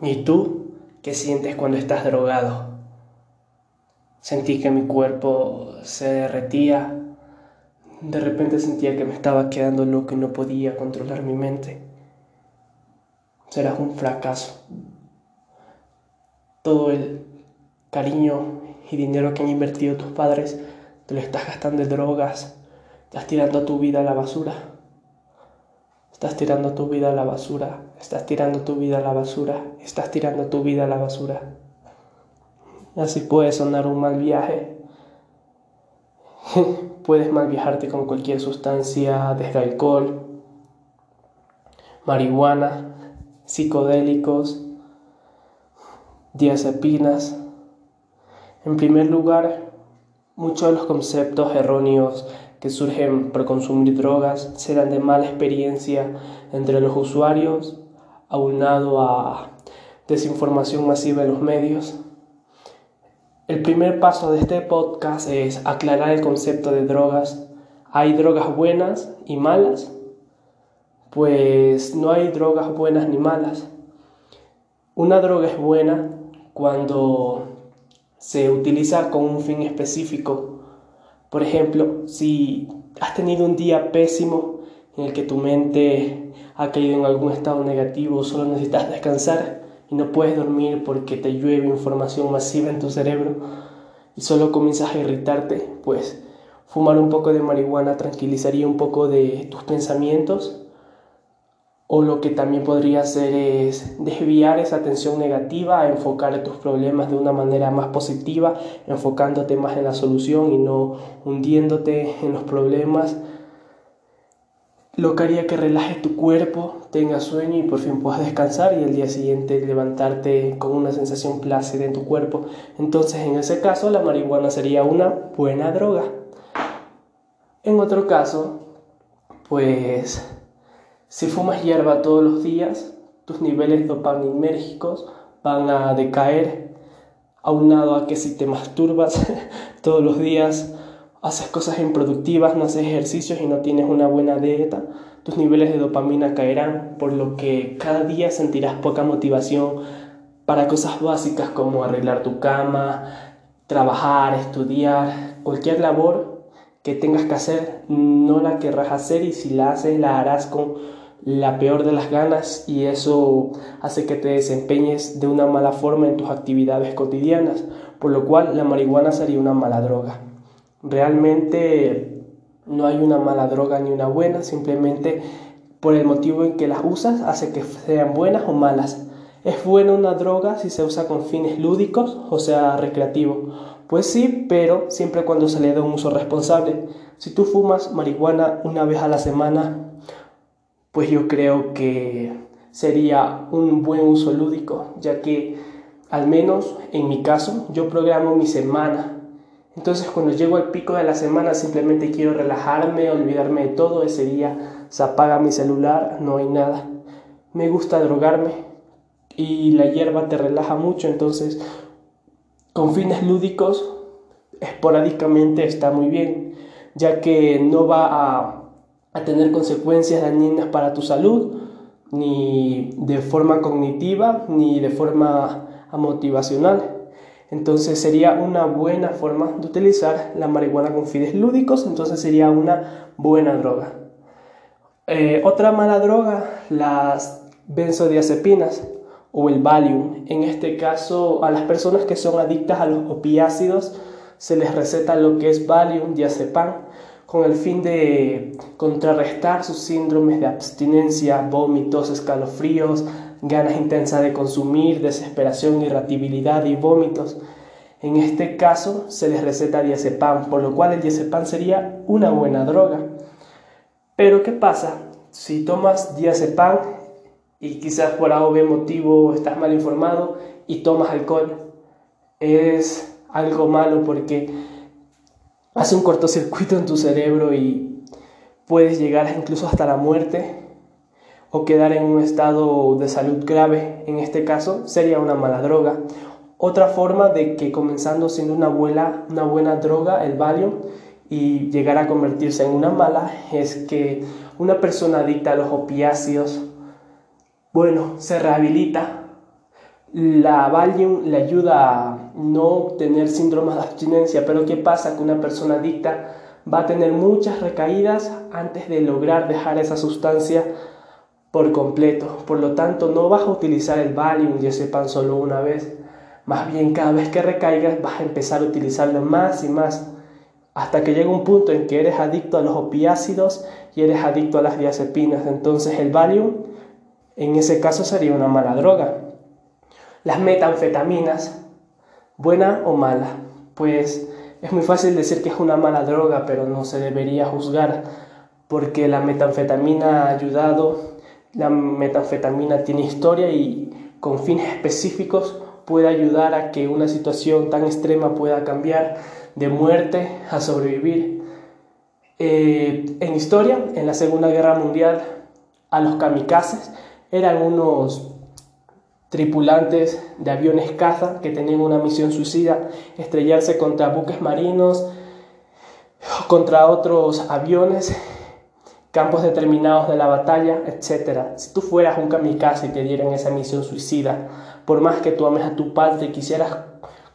¿Y tú qué sientes cuando estás drogado? Sentí que mi cuerpo se derretía. De repente sentía que me estaba quedando loco y no podía controlar mi mente. Serás un fracaso. Todo el cariño y dinero que han invertido tus padres te lo estás gastando en drogas. Estás tirando tu vida a la basura. Estás tirando tu vida a la basura, estás tirando tu vida a la basura, estás tirando tu vida a la basura. Así puede sonar un mal viaje. Puedes mal viajarte con cualquier sustancia, desde alcohol, marihuana, psicodélicos, diazepinas. En primer lugar, muchos de los conceptos erróneos que surgen por consumir drogas serán de mala experiencia entre los usuarios, aunado a desinformación masiva en los medios. El primer paso de este podcast es aclarar el concepto de drogas. ¿Hay drogas buenas y malas? Pues no hay drogas buenas ni malas. Una droga es buena cuando se utiliza con un fin específico por ejemplo, si has tenido un día pésimo en el que tu mente ha caído en algún estado negativo, solo necesitas descansar y no puedes dormir porque te llueve información masiva en tu cerebro y solo comienzas a irritarte, pues fumar un poco de marihuana tranquilizaría un poco de tus pensamientos o lo que también podría hacer es desviar esa atención negativa enfocar tus problemas de una manera más positiva, enfocándote más en la solución y no hundiéndote en los problemas. Lo que haría que relajes tu cuerpo, tengas sueño y por fin puedas descansar y el día siguiente levantarte con una sensación plácida en tu cuerpo. Entonces en ese caso la marihuana sería una buena droga. En otro caso, pues si fumas hierba todos los días, tus niveles dopaminérgicos van a decaer, aunado a que si te masturbas todos los días, haces cosas improductivas, no haces ejercicios y no tienes una buena dieta, tus niveles de dopamina caerán, por lo que cada día sentirás poca motivación para cosas básicas como arreglar tu cama, trabajar, estudiar, cualquier labor que tengas que hacer, no la querrás hacer y si la haces la harás con la peor de las ganas y eso hace que te desempeñes de una mala forma en tus actividades cotidianas, por lo cual la marihuana sería una mala droga. Realmente no hay una mala droga ni una buena, simplemente por el motivo en que las usas hace que sean buenas o malas. ¿Es buena una droga si se usa con fines lúdicos o sea recreativo? Pues sí, pero siempre cuando se le da un uso responsable. Si tú fumas marihuana una vez a la semana pues yo creo que sería un buen uso lúdico, ya que al menos en mi caso yo programo mi semana. Entonces cuando llego al pico de la semana simplemente quiero relajarme, olvidarme de todo, ese día se apaga mi celular, no hay nada. Me gusta drogarme y la hierba te relaja mucho, entonces con fines lúdicos esporádicamente está muy bien, ya que no va a a tener consecuencias dañinas para tu salud, ni de forma cognitiva, ni de forma motivacional. Entonces sería una buena forma de utilizar la marihuana con fines lúdicos, entonces sería una buena droga. Eh, otra mala droga, las benzodiazepinas o el Valium. En este caso, a las personas que son adictas a los opiácidos se les receta lo que es Valium, diazepam, con el fin de contrarrestar sus síndromes de abstinencia, vómitos, escalofríos, ganas intensas de consumir, desesperación, irritabilidad y vómitos. En este caso se les receta diazepam, por lo cual el diazepam sería una buena droga. Pero ¿qué pasa? Si tomas diazepam y quizás por algún motivo estás mal informado y tomas alcohol, es algo malo porque hace un cortocircuito en tu cerebro y puedes llegar incluso hasta la muerte o quedar en un estado de salud grave. En este caso sería una mala droga. Otra forma de que comenzando siendo una buena, una buena droga, el Valium, y llegar a convertirse en una mala, es que una persona adicta a los opiáceos, bueno, se rehabilita La Valium le ayuda a no tener síndromes de abstinencia, pero ¿qué pasa? Que una persona adicta va a tener muchas recaídas antes de lograr dejar esa sustancia por completo. Por lo tanto, no vas a utilizar el Valium pan solo una vez. Más bien, cada vez que recaigas vas a empezar a utilizarlo más y más hasta que llega un punto en que eres adicto a los opiácidos y eres adicto a las diazepinas. Entonces el Valium en ese caso sería una mala droga. Las metanfetaminas, buena o mala, pues es muy fácil decir que es una mala droga, pero no se debería juzgar porque la metanfetamina ha ayudado, la metanfetamina tiene historia y con fines específicos puede ayudar a que una situación tan extrema pueda cambiar de muerte a sobrevivir. Eh, en historia, en la Segunda Guerra Mundial, a los kamikazes eran unos tripulantes de aviones caza que tenían una misión suicida, estrellarse contra buques marinos, contra otros aviones, campos determinados de la batalla, etc. Si tú fueras un kamikaze y te dieran esa misión suicida, por más que tú ames a tu padre y quisieras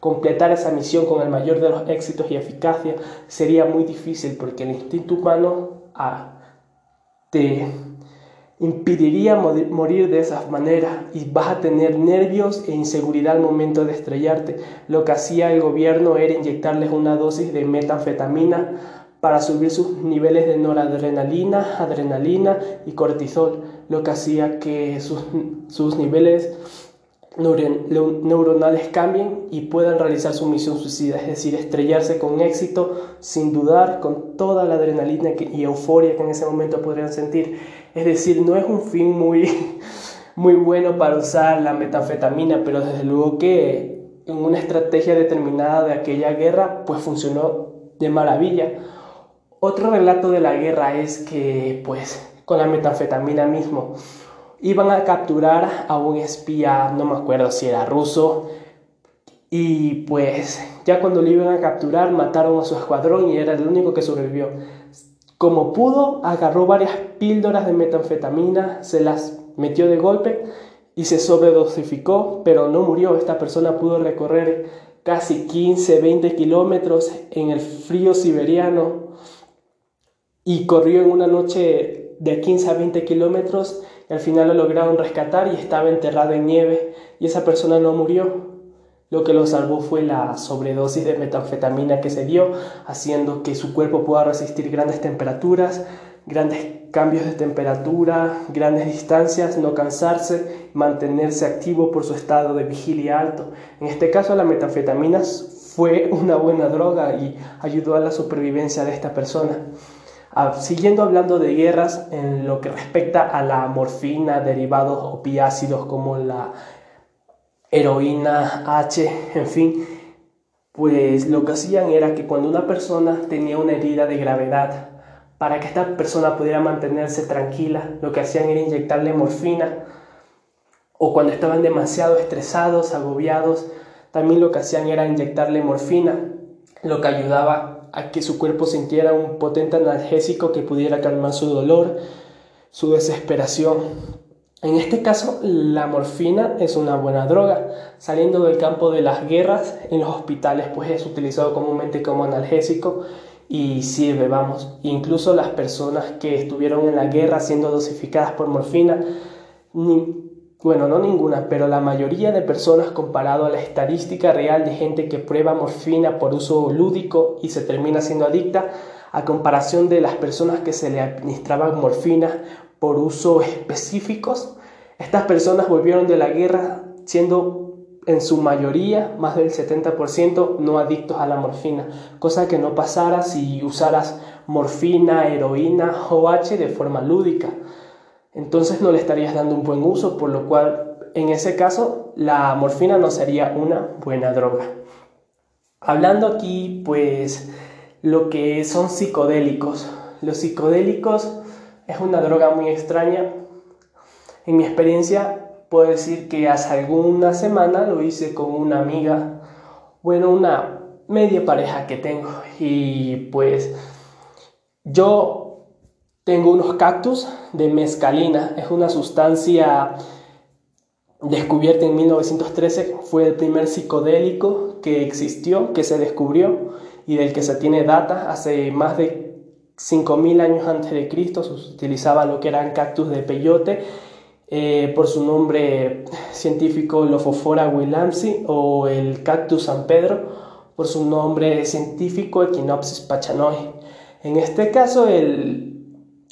completar esa misión con el mayor de los éxitos y eficacia sería muy difícil porque el instinto humano ah, te impediría morir de esa manera y vas a tener nervios e inseguridad al momento de estrellarte. Lo que hacía el gobierno era inyectarles una dosis de metanfetamina para subir sus niveles de noradrenalina, adrenalina y cortisol, lo que hacía que sus, sus niveles neuronales cambien y puedan realizar su misión suicida, es decir, estrellarse con éxito, sin dudar, con toda la adrenalina y euforia que en ese momento podrían sentir. Es decir, no es un fin muy, muy bueno para usar la metanfetamina, pero desde luego que en una estrategia determinada de aquella guerra, pues funcionó de maravilla. Otro relato de la guerra es que, pues, con la metanfetamina mismo, iban a capturar a un espía, no me acuerdo si era ruso, y pues ya cuando lo iban a capturar mataron a su escuadrón y era el único que sobrevivió. Como pudo, agarró varias píldoras de metanfetamina, se las metió de golpe y se sobredosificó, pero no murió. Esta persona pudo recorrer casi 15, 20 kilómetros en el frío siberiano y corrió en una noche de 15 a 20 kilómetros al final lo lograron rescatar y estaba enterrado en nieve y esa persona no murió. Lo que lo salvó fue la sobredosis de metanfetamina que se dio, haciendo que su cuerpo pueda resistir grandes temperaturas, grandes cambios de temperatura, grandes distancias, no cansarse, mantenerse activo por su estado de vigilia alto. En este caso la metanfetamina fue una buena droga y ayudó a la supervivencia de esta persona. Ah, siguiendo hablando de guerras, en lo que respecta a la morfina, derivados opiácidos como la heroína, H, en fin, pues lo que hacían era que cuando una persona tenía una herida de gravedad, para que esta persona pudiera mantenerse tranquila, lo que hacían era inyectarle morfina, o cuando estaban demasiado estresados, agobiados, también lo que hacían era inyectarle morfina, lo que ayudaba a que su cuerpo sintiera un potente analgésico que pudiera calmar su dolor, su desesperación. En este caso, la morfina es una buena droga. Saliendo del campo de las guerras, en los hospitales pues es utilizado comúnmente como analgésico y sirve, vamos. Incluso las personas que estuvieron en la guerra siendo dosificadas por morfina, bueno, no ninguna, pero la mayoría de personas comparado a la estadística real de gente que prueba morfina por uso lúdico y se termina siendo adicta, a comparación de las personas que se le administraban morfina por uso específicos, estas personas volvieron de la guerra siendo en su mayoría, más del 70%, no adictos a la morfina, cosa que no pasara si usaras morfina, heroína o H de forma lúdica entonces no le estarías dando un buen uso, por lo cual en ese caso la morfina no sería una buena droga. Hablando aquí, pues, lo que son psicodélicos. Los psicodélicos es una droga muy extraña. En mi experiencia, puedo decir que hace alguna semana lo hice con una amiga, bueno, una media pareja que tengo. Y pues yo tengo unos cactus de mescalina. Es una sustancia descubierta en 1913, fue el primer psicodélico que existió, que se descubrió y del que se tiene data hace más de 5.000 años antes de Cristo, se utilizaba lo que eran cactus de peyote eh, por su nombre científico Lophophora williamsi o el cactus San Pedro por su nombre científico Echinopsis pachanoi. En este caso, el,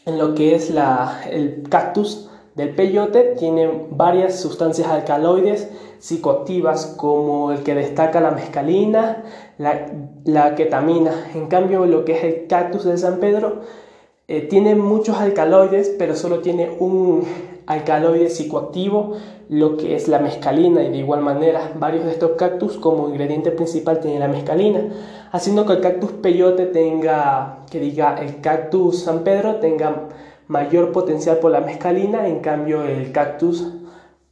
en lo que es la, el cactus del peyote tiene varias sustancias alcaloides psicoactivas como el que destaca la mescalina, la, la ketamina. En cambio, lo que es el cactus de San Pedro eh, tiene muchos alcaloides, pero solo tiene un alcaloide psicoactivo, lo que es la mescalina, y de igual manera varios de estos cactus como ingrediente principal tienen la mescalina, haciendo que el cactus peyote tenga, que diga, el cactus San Pedro tenga mayor potencial por la mescalina, en cambio el cactus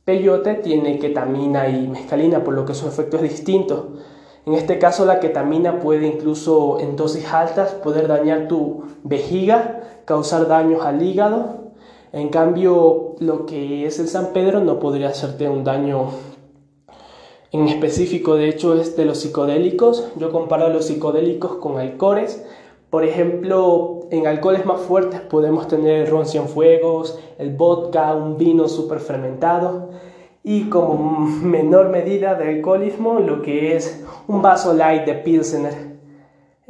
peyote tiene ketamina y mescalina, por lo que su efecto es distinto. En este caso la ketamina puede incluso en dosis altas poder dañar tu vejiga, causar daños al hígado. En cambio, lo que es el San Pedro no podría hacerte un daño en específico, de hecho, es de los psicodélicos. Yo comparo los psicodélicos con alcoholes. Por ejemplo, en alcoholes más fuertes podemos tener el ron fuegos, el vodka, un vino súper fermentado y como menor medida de alcoholismo lo que es un vaso light de Pilsener.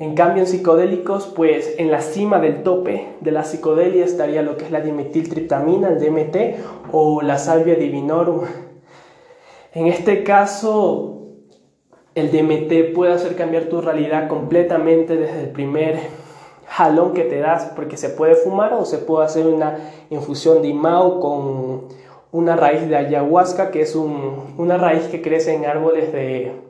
En cambio en psicodélicos, pues en la cima del tope de la psicodelia estaría lo que es la dimetiltriptamina, el DMT o la salvia divinorum. En este caso, el DMT puede hacer cambiar tu realidad completamente desde el primer jalón que te das, porque se puede fumar o se puede hacer una infusión de IMAO con una raíz de ayahuasca, que es una raíz que crece en árboles de,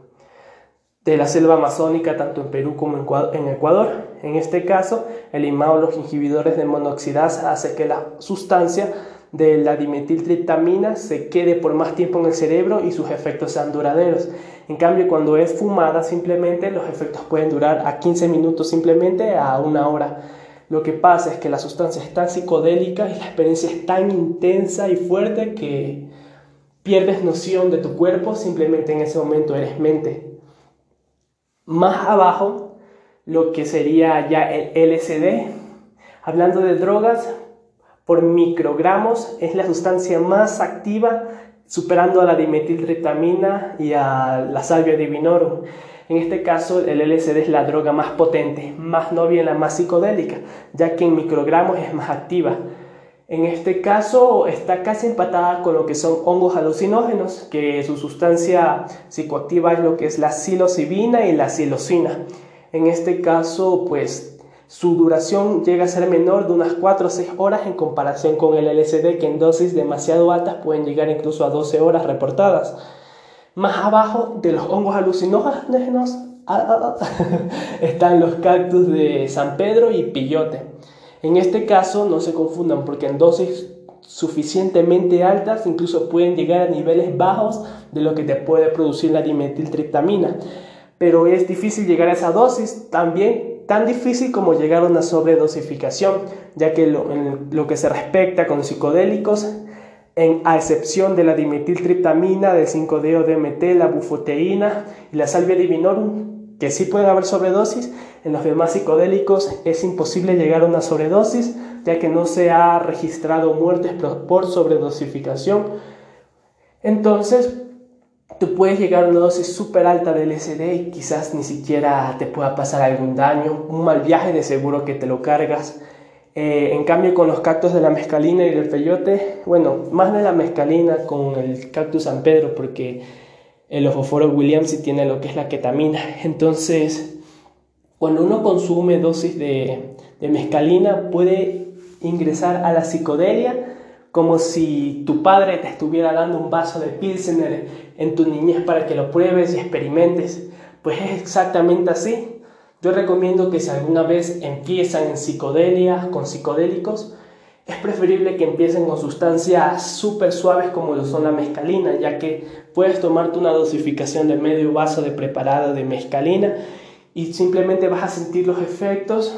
de la selva amazónica, tanto en Perú como en Ecuador. En este caso, el IMAO, los inhibidores de monoxidasa, hace que la sustancia de la dimetiltriptamina se quede por más tiempo en el cerebro y sus efectos sean duraderos. En cambio, cuando es fumada, simplemente los efectos pueden durar a 15 minutos, simplemente a una hora. Lo que pasa es que la sustancia es tan psicodélica y la experiencia es tan intensa y fuerte que pierdes noción de tu cuerpo, simplemente en ese momento eres mente. Más abajo, lo que sería ya el LSD, hablando de drogas, por microgramos es la sustancia más activa, superando a la dimetiltriptamina y a la salvia divinorum. En este caso, el LSD es la droga más potente, más novia, la más psicodélica, ya que en microgramos es más activa. En este caso está casi empatada con lo que son hongos alucinógenos, que su sustancia psicoactiva es lo que es la psilocibina y la psilocina. En este caso, pues su duración llega a ser menor de unas 4 o 6 horas en comparación con el LSD, que en dosis demasiado altas pueden llegar incluso a 12 horas reportadas. Más abajo de los hongos alucinógenos están los cactus de San Pedro y pillote. En este caso no se confundan porque en dosis suficientemente altas incluso pueden llegar a niveles bajos de lo que te puede producir la dimetiltriptamina. Pero es difícil llegar a esa dosis también tan difícil como llegar a una sobredosificación, ya que lo, en lo que se respecta con psicodélicos a excepción de la dimetiltriptamina, del 5-DO-DMT, la bufoteína y la salvia divinorum, que sí pueden haber sobredosis, en los demás psicodélicos es imposible llegar a una sobredosis, ya que no se ha registrado muertes por sobredosificación. Entonces, tú puedes llegar a una dosis súper alta de LSD y quizás ni siquiera te pueda pasar algún daño, un mal viaje de seguro que te lo cargas eh, en cambio, con los cactus de la mescalina y del peyote, bueno, más de la mescalina con el cactus San Pedro, porque el ofoforo Williams sí tiene lo que es la ketamina. Entonces, cuando uno consume dosis de, de mescalina, puede ingresar a la psicodelia como si tu padre te estuviera dando un vaso de Pilsener en tu niñez para que lo pruebes y experimentes. Pues es exactamente así. Yo recomiendo que si alguna vez empiezan en psicodelia, con psicodélicos, es preferible que empiecen con sustancias súper suaves como lo son la mescalina, ya que puedes tomarte una dosificación de medio vaso de preparado de mescalina y simplemente vas a sentir los efectos,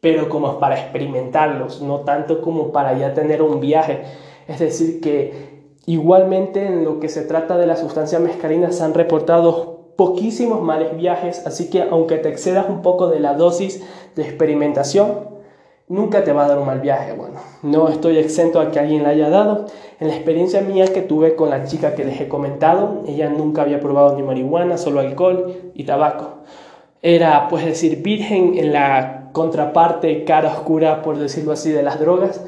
pero como para experimentarlos, no tanto como para ya tener un viaje. Es decir, que Igualmente, en lo que se trata de la sustancia mescarina, se han reportado poquísimos males viajes, así que aunque te excedas un poco de la dosis de experimentación, nunca te va a dar un mal viaje. Bueno, no estoy exento a que alguien la haya dado. En la experiencia mía que tuve con la chica que les he comentado, ella nunca había probado ni marihuana, solo alcohol y tabaco. Era, pues decir, virgen en la contraparte cara oscura, por decirlo así, de las drogas.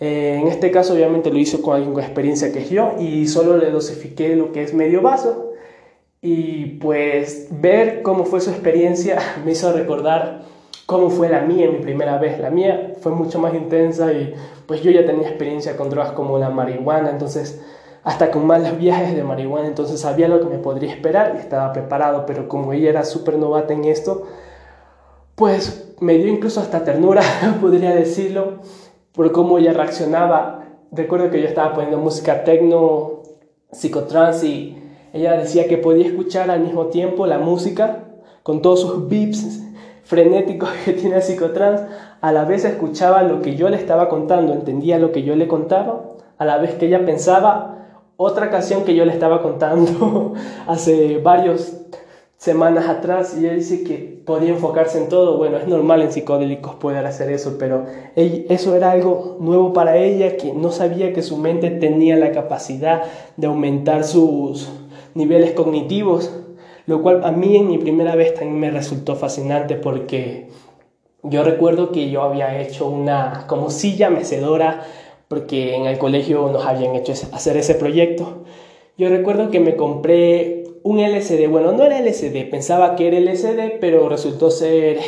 Eh, en este caso, obviamente, lo hizo con alguien con experiencia que es yo y solo le dosifiqué lo que es medio vaso y pues ver cómo fue su experiencia me hizo recordar cómo fue la mía mi primera vez. La mía fue mucho más intensa y pues yo ya tenía experiencia con drogas como la marihuana, entonces hasta con malos viajes de marihuana, entonces sabía lo que me podría esperar y estaba preparado, pero como ella era súper novata en esto, pues me dio incluso hasta ternura, podría decirlo, por cómo ella reaccionaba. Recuerdo que yo estaba poniendo música techno, psicotrance y ella decía que podía escuchar al mismo tiempo la música con todos sus beeps frenéticos que tiene el psicotrans, a la vez escuchaba lo que yo le estaba contando, entendía lo que yo le contaba, a la vez que ella pensaba otra canción que yo le estaba contando hace varias semanas atrás y ella dice que podía enfocarse en todo. Bueno, es normal en psicodélicos poder hacer eso, pero eso era algo nuevo para ella que no sabía que su mente tenía la capacidad de aumentar sus niveles cognitivos, lo cual a mí en mi primera vez también me resultó fascinante porque yo recuerdo que yo había hecho una como silla mecedora porque en el colegio nos habían hecho hacer ese proyecto. Yo recuerdo que me compré un LCD, bueno, no era LCD, pensaba que era LCD, pero resultó ser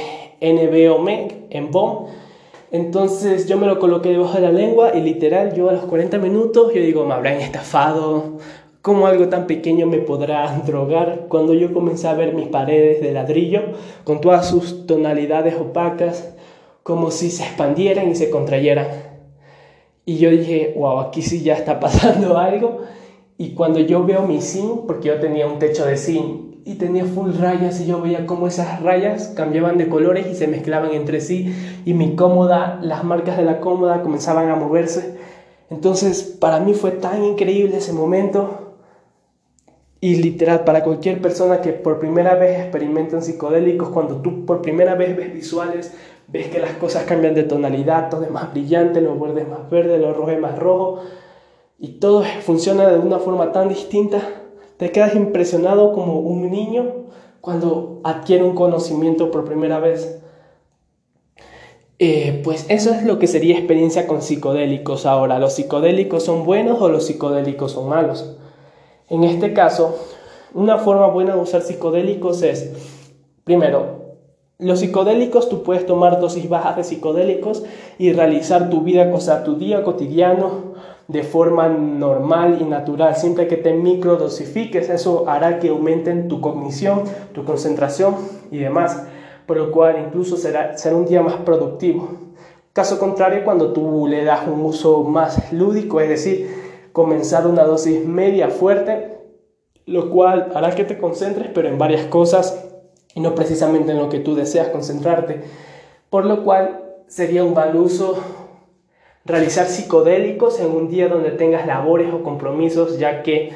NBOMEC en BOM. Entonces yo me lo coloqué debajo de la lengua y literal yo a los 40 minutos yo digo, me habrán estafado, ¿Cómo algo tan pequeño me podrá drogar? Cuando yo comencé a ver mis paredes de ladrillo con todas sus tonalidades opacas, como si se expandieran y se contrayeran. Y yo dije, wow, aquí sí ya está pasando algo. Y cuando yo veo mi zinc, porque yo tenía un techo de zinc y tenía full rayas y yo veía cómo esas rayas cambiaban de colores y se mezclaban entre sí y mi cómoda, las marcas de la cómoda comenzaban a moverse. Entonces para mí fue tan increíble ese momento y literal, para cualquier persona que por primera vez experimentan psicodélicos, cuando tú por primera vez ves visuales, ves que las cosas cambian de tonalidad, todo es más brillante, los verdes más verdes, los rojos más rojos, y todo funciona de una forma tan distinta, te quedas impresionado como un niño cuando adquiere un conocimiento por primera vez. Eh, pues eso es lo que sería experiencia con psicodélicos. Ahora, ¿los psicodélicos son buenos o los psicodélicos son malos? En este caso, una forma buena de usar psicodélicos es, primero, los psicodélicos, tú puedes tomar dosis bajas de psicodélicos y realizar tu vida, o sea, tu día cotidiano de forma normal y natural. Siempre que te microdosifiques, eso hará que aumenten tu cognición, tu concentración y demás, por lo cual incluso será, será un día más productivo. Caso contrario, cuando tú le das un uso más lúdico, es decir, comenzar una dosis media fuerte, lo cual hará que te concentres, pero en varias cosas y no precisamente en lo que tú deseas concentrarte. Por lo cual sería un mal uso realizar psicodélicos en un día donde tengas labores o compromisos, ya que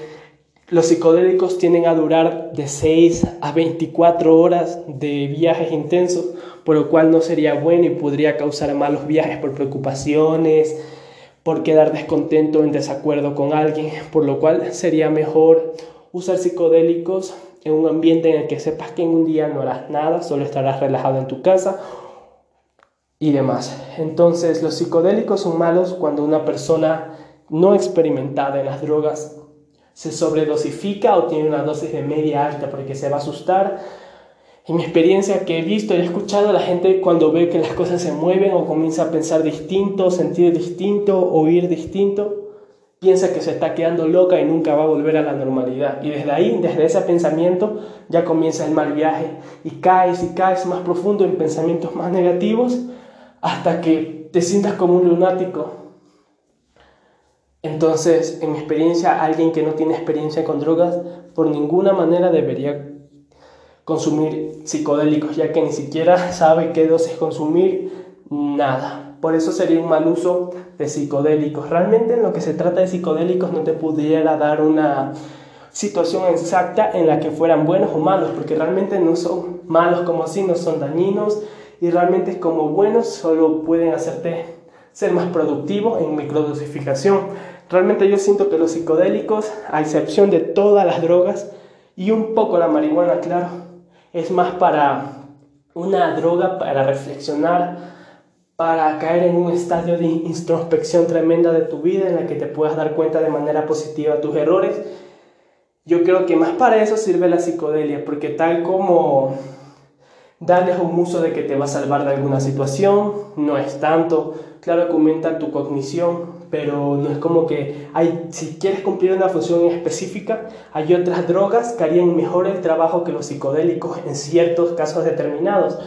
los psicodélicos tienden a durar de 6 a 24 horas de viajes intensos, por lo cual no sería bueno y podría causar malos viajes por preocupaciones, por quedar descontento en desacuerdo con alguien, por lo cual sería mejor usar psicodélicos en un ambiente en el que sepas que en un día no harás nada, solo estarás relajado en tu casa y demás. Entonces los psicodélicos son malos cuando una persona no experimentada en las drogas se sobredosifica o tiene una dosis de media alta porque se va a asustar en mi experiencia que he visto y he escuchado, la gente cuando ve que las cosas se mueven o comienza a pensar distinto, sentir distinto, oír distinto, piensa que se está quedando loca y nunca va a volver a la normalidad. Y desde ahí, desde ese pensamiento, ya comienza el mal viaje y caes y caes más profundo en pensamientos más negativos hasta que te sientas como un lunático. Entonces, en mi experiencia, alguien que no tiene experiencia con drogas, por ninguna manera debería consumir psicodélicos, ya que ni siquiera sabe qué dosis consumir, nada. Por eso sería un mal uso de psicodélicos. Realmente en lo que se trata de psicodélicos no te pudiera dar una situación exacta en la que fueran buenos o malos, porque realmente no son malos como así, no son dañinos y realmente como buenos solo pueden hacerte ser más productivo en microdosificación. Realmente yo siento que los psicodélicos, a excepción de todas las drogas y un poco la marihuana, claro, es más para una droga para reflexionar, para caer en un estadio de introspección tremenda de tu vida en la que te puedas dar cuenta de manera positiva tus errores. Yo creo que más para eso sirve la psicodelia, porque tal como darles un uso de que te va a salvar de alguna situación, no es tanto, claro que aumenta tu cognición, pero no es como que hay, si quieres cumplir una función específica, hay otras drogas que harían mejor el trabajo que los psicodélicos en ciertos casos determinados.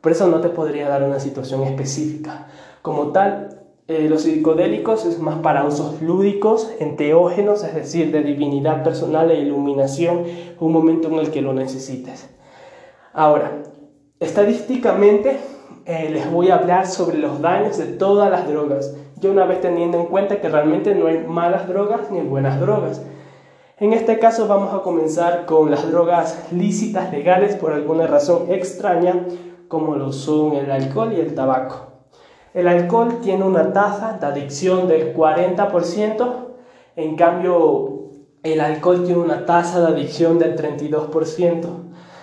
Por eso no te podría dar una situación específica. Como tal, eh, los psicodélicos es más para usos lúdicos, enteógenos, es decir, de divinidad personal e iluminación, un momento en el que lo necesites. Ahora, estadísticamente eh, les voy a hablar sobre los daños de todas las drogas, yo una vez teniendo en cuenta que realmente no hay malas drogas ni buenas drogas. En este caso vamos a comenzar con las drogas lícitas legales por alguna razón extraña, como lo son el alcohol y el tabaco. El alcohol tiene una tasa de adicción del 40%, en cambio el alcohol tiene una tasa de adicción del 32%.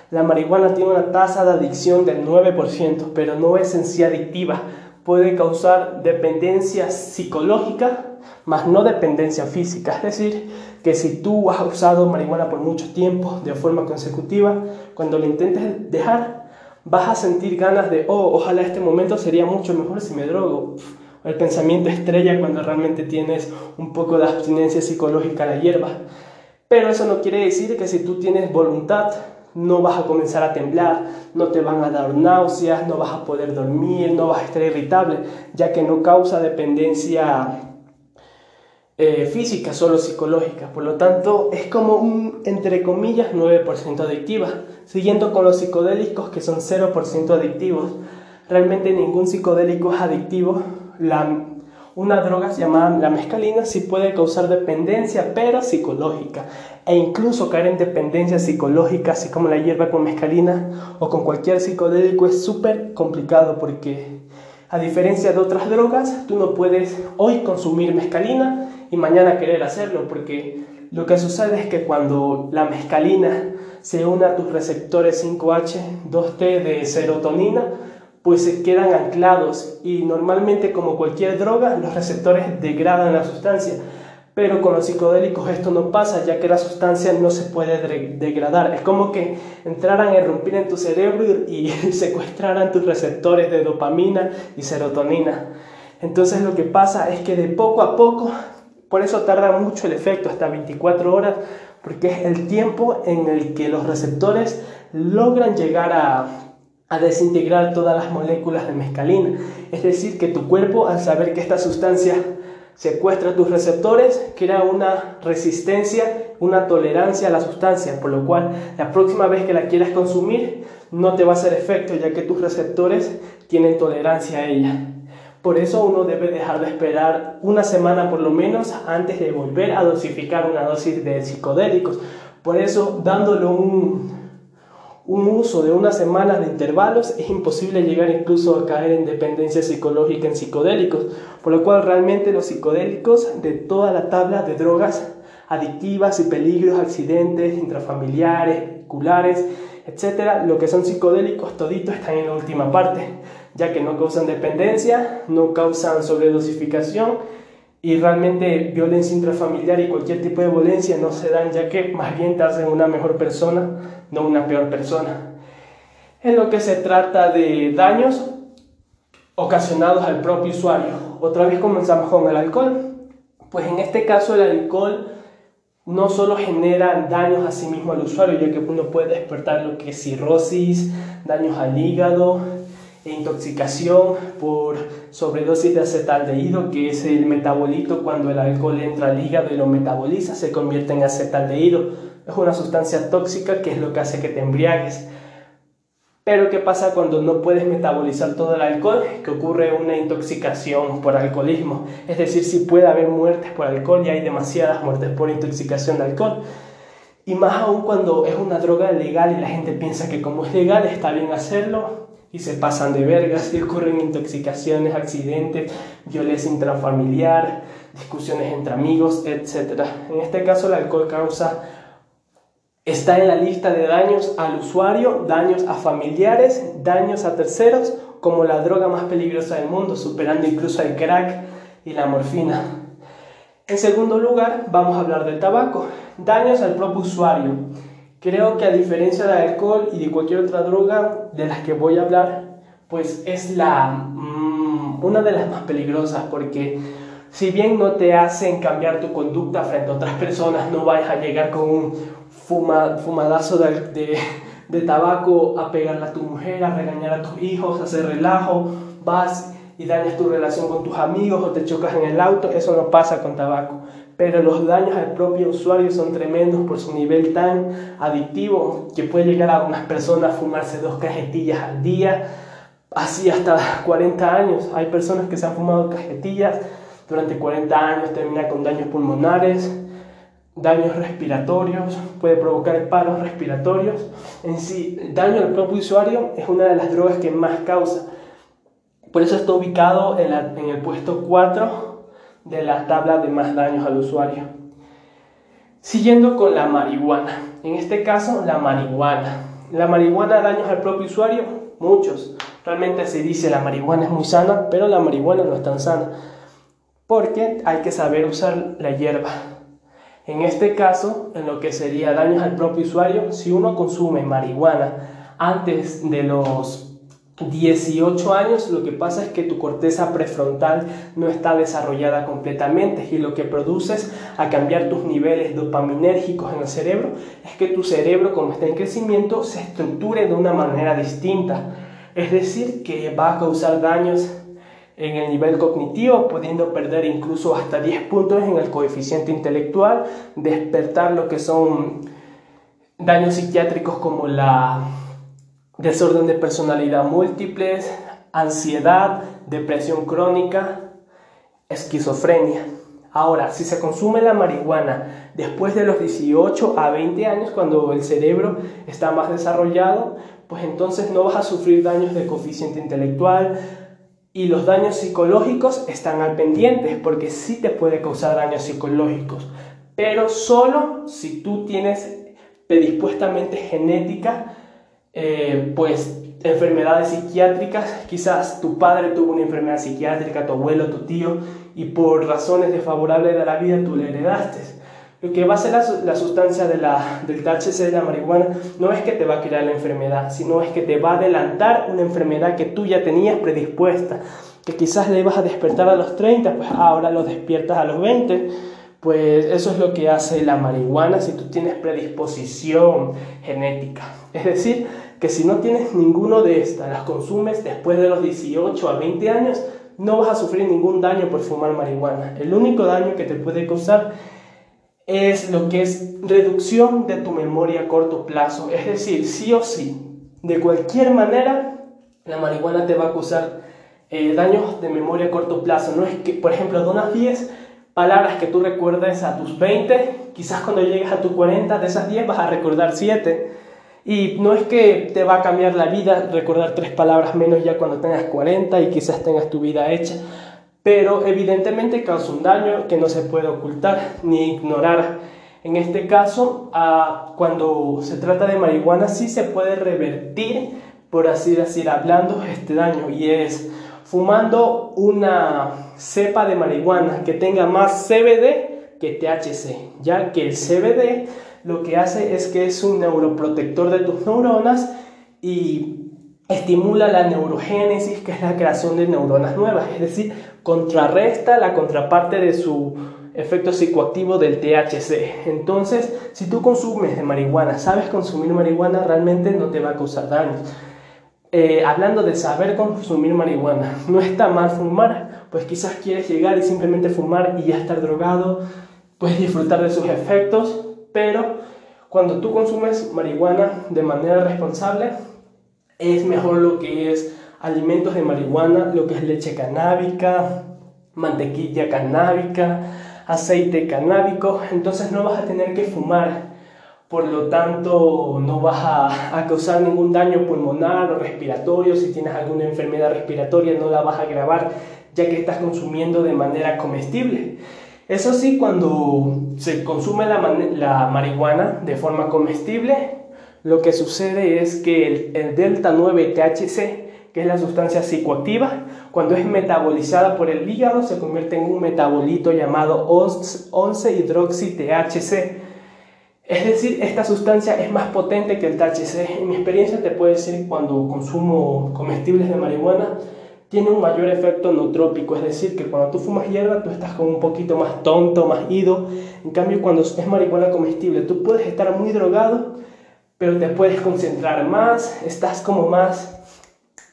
La marihuana tiene una tasa de adicción del 9%, pero no es en sí adictiva. Puede causar dependencia psicológica, más no dependencia física. Es decir, que si tú has usado marihuana por mucho tiempo de forma consecutiva, cuando lo intentes dejar, vas a sentir ganas de, oh, ojalá este momento sería mucho mejor si me drogo. El pensamiento estrella cuando realmente tienes un poco de abstinencia psicológica a la hierba. Pero eso no quiere decir que si tú tienes voluntad, no vas a comenzar a temblar, no te van a dar náuseas, no vas a poder dormir, no vas a estar irritable, ya que no causa dependencia eh, física, solo psicológica. Por lo tanto, es como un, entre comillas, 9% adictiva. Siguiendo con los psicodélicos que son 0% adictivos. Realmente ningún psicodélico es adictivo. Una droga llamada la mescalina sí puede causar dependencia, pero psicológica. E incluso caer en dependencia psicológica, así como la hierba con mescalina o con cualquier psicodélico, es súper complicado porque a diferencia de otras drogas, tú no puedes hoy consumir mescalina y mañana querer hacerlo, porque lo que sucede es que cuando la mescalina se une a tus receptores 5H, 2T de serotonina, pues se quedan anclados y normalmente como cualquier droga los receptores degradan la sustancia. Pero con los psicodélicos esto no pasa, ya que la sustancia no se puede degradar. Es como que entraran irrumpir en tu cerebro y secuestraran tus receptores de dopamina y serotonina. Entonces lo que pasa es que de poco a poco por eso tarda mucho el efecto, hasta 24 horas, porque es el tiempo en el que los receptores logran llegar a desintegrar todas las moléculas de mescalina. Es decir, que tu cuerpo, al saber que esta sustancia secuestra tus receptores, crea una resistencia, una tolerancia a la sustancia, por lo cual la próxima vez que la quieras consumir no te va a hacer efecto, ya que tus receptores tienen tolerancia a ella. Por eso uno debe dejar de esperar una semana por lo menos antes de volver a dosificar una dosis de psicodélicos. Por eso dándole un, un uso de una semana de intervalos es imposible llegar incluso a caer en dependencia psicológica en psicodélicos. Por lo cual realmente los psicodélicos de toda la tabla de drogas adictivas y peligros, accidentes intrafamiliares, oculares, etcétera, lo que son psicodélicos toditos están en la última parte ya que no causan dependencia, no causan sobredosificación y realmente violencia intrafamiliar y cualquier tipo de violencia no se dan, ya que más bien te hacen una mejor persona, no una peor persona. En lo que se trata de daños ocasionados al propio usuario, otra vez comenzamos con el alcohol. Pues en este caso el alcohol no solo genera daños a sí mismo al usuario, ya que uno puede despertar lo que es cirrosis, daños al hígado, intoxicación por sobredosis de acetaldehído, que es el metabolito cuando el alcohol entra al hígado y lo metaboliza, se convierte en acetaldehído. Es una sustancia tóxica que es lo que hace que te embriagues. Pero ¿qué pasa cuando no puedes metabolizar todo el alcohol? Que ocurre una intoxicación por alcoholismo. Es decir, si puede haber muertes por alcohol y hay demasiadas muertes por intoxicación de alcohol. Y más aún cuando es una droga legal y la gente piensa que como es legal está bien hacerlo y se pasan de vergas y ocurren intoxicaciones, accidentes, violencia intrafamiliar, discusiones entre amigos, etc. En este caso el alcohol causa Está en la lista de daños al usuario, daños a familiares, daños a terceros, como la droga más peligrosa del mundo, superando incluso el crack y la morfina. En segundo lugar, vamos a hablar del tabaco. Daños al propio usuario. Creo que a diferencia del alcohol y de cualquier otra droga de las que voy a hablar, pues es la, mm, una de las más peligrosas porque si bien no te hacen cambiar tu conducta frente a otras personas, no vayas a llegar con un fuma, fumadazo de, de, tabaco a pegarle a tu mujer, a regañar a tus hijos, a hacer relajo, vas y dañas tu relación con tus amigos o te chocas en el auto, eso no pasa con tabaco. Pero los daños al propio usuario son tremendos por su nivel tan adictivo que puede llegar a unas personas a fumarse dos cajetillas al día, así hasta 40 años. Hay personas que se han fumado cajetillas durante 40 años, termina con daños pulmonares, daños respiratorios, puede provocar paros respiratorios. En sí, daño al propio usuario es una de las drogas que más causa. Por eso está ubicado en, en el puesto 4 de la tabla de más daños al usuario. Siguiendo con la marihuana. En este caso, la marihuana. La marihuana daños al propio usuario, muchos. Realmente se dice la marihuana es muy sana, pero la marihuana no es tan sana. Porque hay que saber usar la hierba. En este caso, en lo que sería daños al propio usuario, si uno consume marihuana antes de los 18 años, lo que pasa es que tu corteza prefrontal no está desarrollada completamente y lo que produces a cambiar tus niveles dopaminérgicos en el cerebro es que tu cerebro, como está en crecimiento, se estructure de una manera distinta. Es decir, que va a causar daños en el nivel cognitivo, pudiendo perder incluso hasta 10 puntos en el coeficiente intelectual, despertar lo que son daños psiquiátricos como la desorden de personalidad múltiples, ansiedad, depresión crónica, esquizofrenia. Ahora, si se consume la marihuana después de los 18 a 20 años, cuando el cerebro está más desarrollado, pues entonces no vas a sufrir daños de coeficiente intelectual, y los daños psicológicos están al pendiente porque sí te puede causar daños psicológicos, pero solo si tú tienes predispuestamente genética, eh, pues enfermedades psiquiátricas, quizás tu padre tuvo una enfermedad psiquiátrica, tu abuelo, tu tío, y por razones desfavorables de la vida tú le heredaste. Lo que va a ser la, sustancia de la, del THC de la marihuana no es que te va a crear la enfermedad, sino es que te va a adelantar una enfermedad que tú ya tenías predispuesta, que quizás le ibas a despertar a los 30, pues ahora lo despiertas a los 20. Pues eso es lo que hace la marihuana si tú tienes predisposición genética. Es decir, que si no tienes ninguno de estas, las consumes después de los 18 a 20 años, no vas a sufrir ningún daño por fumar marihuana. El único daño que te puede causar es lo que es reducción de tu memoria a corto plazo. Es decir, sí o sí, de cualquier manera, la marihuana te va a causar eh, daños de memoria a corto plazo. No es que, por ejemplo, de unas 10 palabras que tú recuerdes a tus 20, quizás cuando llegues a tus 40, de esas 10 vas a recordar 7. Y no es que te va a cambiar la vida recordar tres palabras menos ya cuando tengas 40 y quizás tengas tu vida hecha pero evidentemente causa un daño que no se puede ocultar ni ignorar. En este caso, cuando se trata de marihuana, sí se puede revertir, por así decir, hablando, este daño, y es fumando una cepa de marihuana que tenga más CBD que THC, ya que el CBD lo que hace es que es un neuroprotector de tus neuronas y estimula la neurogénesis, que es la creación de neuronas nuevas, es decir, contrarresta la contraparte de su efecto psicoactivo del THC. Entonces, si tú consumes de marihuana, sabes consumir marihuana, realmente no te va a causar daños. Eh, hablando de saber consumir marihuana, no está mal fumar, pues quizás quieres llegar y simplemente fumar y ya estar drogado, puedes disfrutar de sus efectos, pero cuando tú consumes marihuana de manera responsable, es mejor lo que es alimentos de marihuana, lo que es leche canábica, mantequilla canábica, aceite canábico, entonces no vas a tener que fumar, por lo tanto no vas a, causar ningún daño pulmonar o respiratorio, si tienes alguna enfermedad respiratoria no la vas a agravar ya que estás consumiendo de manera comestible. Eso sí, cuando se consume la, marihuana de forma comestible, lo que sucede es que el, el delta 9 THC que es la sustancia psicoactiva, cuando es metabolizada por el hígado se convierte en un metabolito llamado 11-hidroxi-THC. Es decir, esta sustancia es más potente que el THC. En mi experiencia te puedo decir cuando consumo comestibles de marihuana, tiene un mayor efecto nootrópico, es decir, que cuando tú fumas hierba tú estás como un poquito más tonto, más ido. En cambio, cuando es marihuana comestible, tú puedes estar muy drogado, pero te puedes concentrar más, estás como más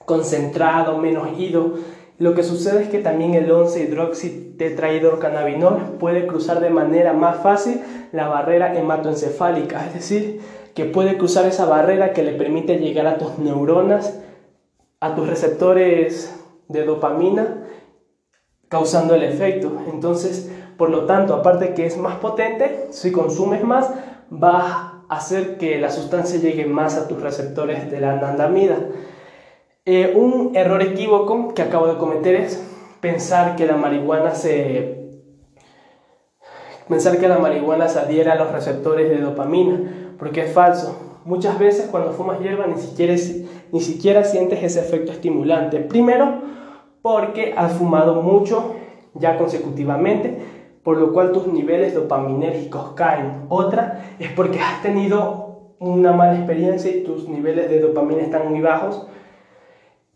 concentrado, menos ido. Lo que sucede es que también el 11-hidroxitetrahidrocannabinol puede cruzar de manera más fácil la barrera hematoencefálica, es decir, que puede cruzar esa barrera que le permite llegar a tus neuronas, a tus receptores de dopamina, causando el efecto. Entonces, por lo tanto, aparte que es más potente, si consumes más, va a hacer que la sustancia llegue más a tus receptores de la anandamida. Eh, un error equívoco que acabo de cometer es pensar que la marihuana se pensar que la marihuana adhiera a los receptores de dopamina, porque es falso. Muchas veces cuando fumas hierba ni siquiera, ni siquiera sientes ese efecto estimulante. Primero, porque has fumado mucho ya consecutivamente, por lo cual tus niveles dopaminérgicos caen. Otra es porque has tenido una mala experiencia y tus niveles de dopamina están muy bajos